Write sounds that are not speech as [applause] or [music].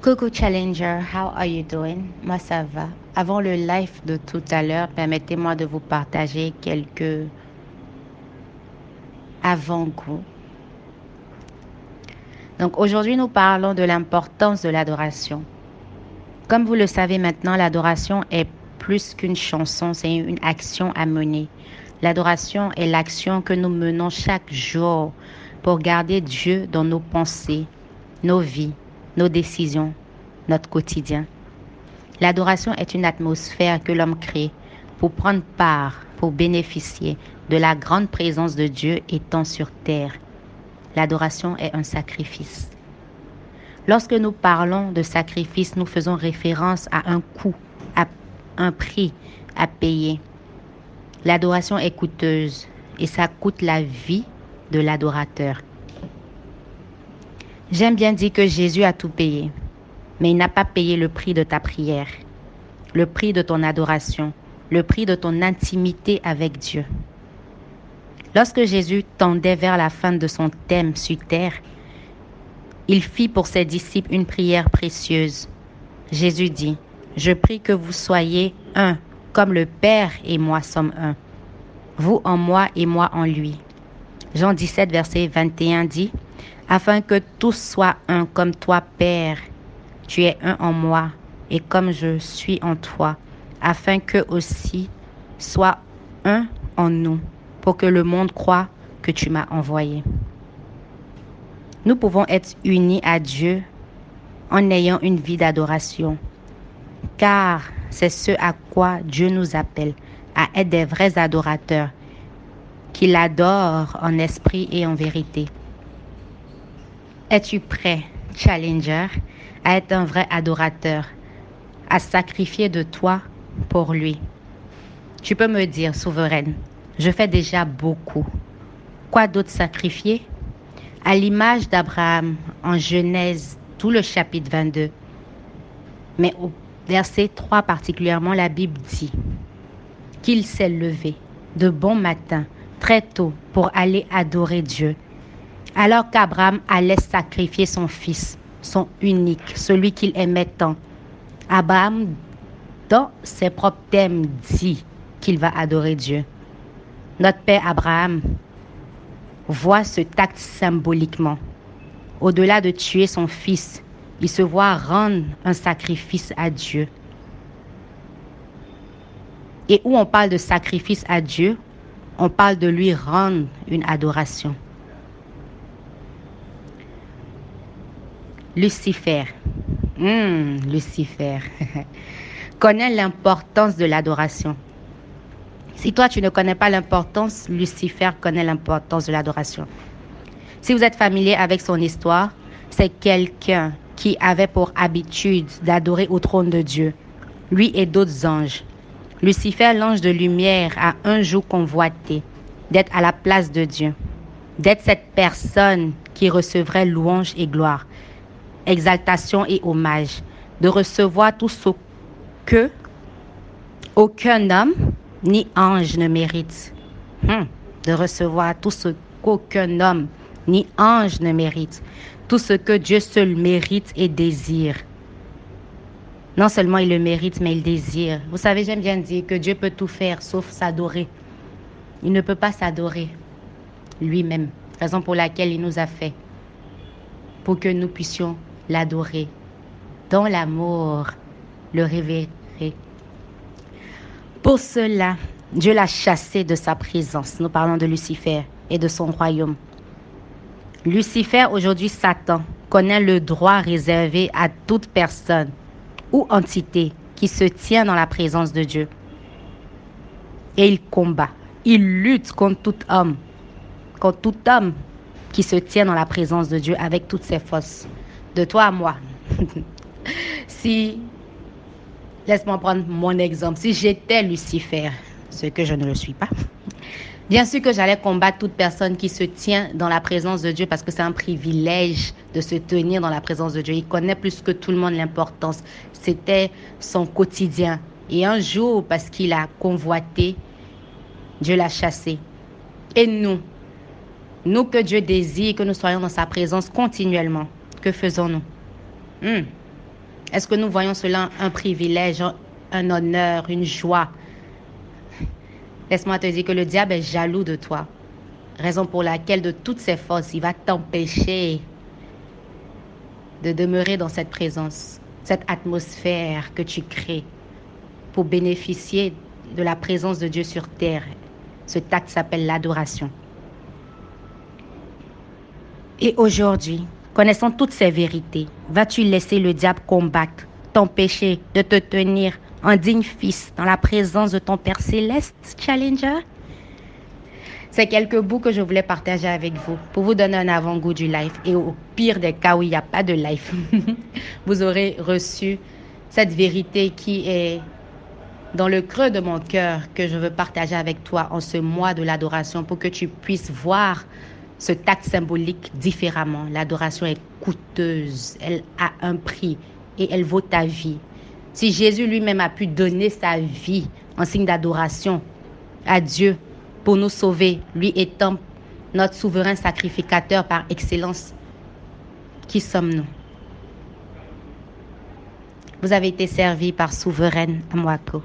Coco Challenger, how are you doing? Moi, ça va. Avant le live de tout à l'heure, permettez-moi de vous partager quelques avant-goûts. Donc, aujourd'hui, nous parlons de l'importance de l'adoration. Comme vous le savez maintenant, l'adoration est plus qu'une chanson, c'est une action à mener. L'adoration est l'action que nous menons chaque jour pour garder Dieu dans nos pensées, nos vies, nos décisions, notre quotidien. L'adoration est une atmosphère que l'homme crée pour prendre part, pour bénéficier de la grande présence de Dieu étant sur terre. L'adoration est un sacrifice. Lorsque nous parlons de sacrifice, nous faisons référence à un coût, à un prix à payer. L'adoration est coûteuse et ça coûte la vie de l'adorateur. J'aime bien dire que Jésus a tout payé, mais il n'a pas payé le prix de ta prière, le prix de ton adoration, le prix de ton intimité avec Dieu. Lorsque Jésus tendait vers la fin de son thème sur terre, il fit pour ses disciples une prière précieuse. Jésus dit, Je prie que vous soyez un, comme le Père et moi sommes un. Vous en moi et moi en lui. Jean 17, verset 21 dit, afin que tous soient un comme toi, Père. Tu es un en moi et comme je suis en toi, afin que aussi soient un en nous, pour que le monde croit que tu m'as envoyé. Nous pouvons être unis à Dieu en ayant une vie d'adoration, car c'est ce à quoi Dieu nous appelle, à être des vrais adorateurs, qui l'adorent en esprit et en vérité. Es-tu prêt, Challenger, à être un vrai adorateur, à sacrifier de toi pour lui? Tu peux me dire, souveraine, je fais déjà beaucoup. Quoi d'autre sacrifier? À l'image d'Abraham en Genèse, tout le chapitre 22. Mais au verset 3 particulièrement, la Bible dit qu'il s'est levé de bon matin, très tôt, pour aller adorer Dieu alors qu'Abraham allait sacrifier son fils, son unique, celui qu'il aimait tant. Abraham, dans ses propres thèmes, dit qu'il va adorer Dieu. Notre père Abraham voit ce acte symboliquement. Au-delà de tuer son fils, il se voit rendre un sacrifice à Dieu. Et où on parle de sacrifice à Dieu, on parle de lui rendre une adoration. Lucifer. Hmm, Lucifer. [laughs] connais l'importance de l'adoration. Si toi, tu ne connais pas l'importance, Lucifer connaît l'importance de l'adoration. Si vous êtes familier avec son histoire, c'est quelqu'un qui avait pour habitude d'adorer au trône de Dieu, lui et d'autres anges. Lucifer, l'ange de lumière, a un jour convoité d'être à la place de Dieu, d'être cette personne qui recevrait louange et gloire exaltation et hommage, de recevoir tout ce que aucun homme ni ange ne mérite. Hmm. De recevoir tout ce qu'aucun homme ni ange ne mérite. Tout ce que Dieu seul mérite et désire. Non seulement il le mérite, mais il désire. Vous savez, j'aime bien dire que Dieu peut tout faire sauf s'adorer. Il ne peut pas s'adorer lui-même, raison pour laquelle il nous a fait, pour que nous puissions l'adorer, dans l'amour, le révérer. Pour cela, Dieu l'a chassé de sa présence. Nous parlons de Lucifer et de son royaume. Lucifer, aujourd'hui Satan, connaît le droit réservé à toute personne ou entité qui se tient dans la présence de Dieu. Et il combat, il lutte contre tout homme, contre tout homme qui se tient dans la présence de Dieu avec toutes ses forces de toi à moi. [laughs] si, laisse-moi prendre mon exemple, si j'étais Lucifer, ce que je ne le suis pas, bien sûr que j'allais combattre toute personne qui se tient dans la présence de Dieu parce que c'est un privilège de se tenir dans la présence de Dieu. Il connaît plus que tout le monde l'importance. C'était son quotidien. Et un jour, parce qu'il a convoité, Dieu l'a chassé. Et nous, nous que Dieu désire que nous soyons dans sa présence continuellement que faisons-nous? Hmm. Est-ce que nous voyons cela un privilège, un honneur, une joie? Laisse-moi te dire que le diable est jaloux de toi. Raison pour laquelle de toutes ses forces, il va t'empêcher de demeurer dans cette présence, cette atmosphère que tu crées pour bénéficier de la présence de Dieu sur terre. Ce acte s'appelle l'adoration. Et aujourd'hui, connaissant toutes ces vérités, vas-tu laisser le diable combattre, t'empêcher de te tenir un digne fils dans la présence de ton Père céleste, Challenger? C'est quelques bouts que je voulais partager avec vous pour vous donner un avant-goût du life. Et au pire des cas où il n'y a pas de life, [laughs] vous aurez reçu cette vérité qui est dans le creux de mon cœur que je veux partager avec toi en ce mois de l'adoration pour que tu puisses voir ce acte symbolique différemment. L'adoration est coûteuse, elle a un prix et elle vaut ta vie. Si Jésus lui-même a pu donner sa vie en signe d'adoration à Dieu pour nous sauver, lui étant notre souverain sacrificateur par excellence, qui sommes-nous? Vous avez été servi par souveraine Amwako.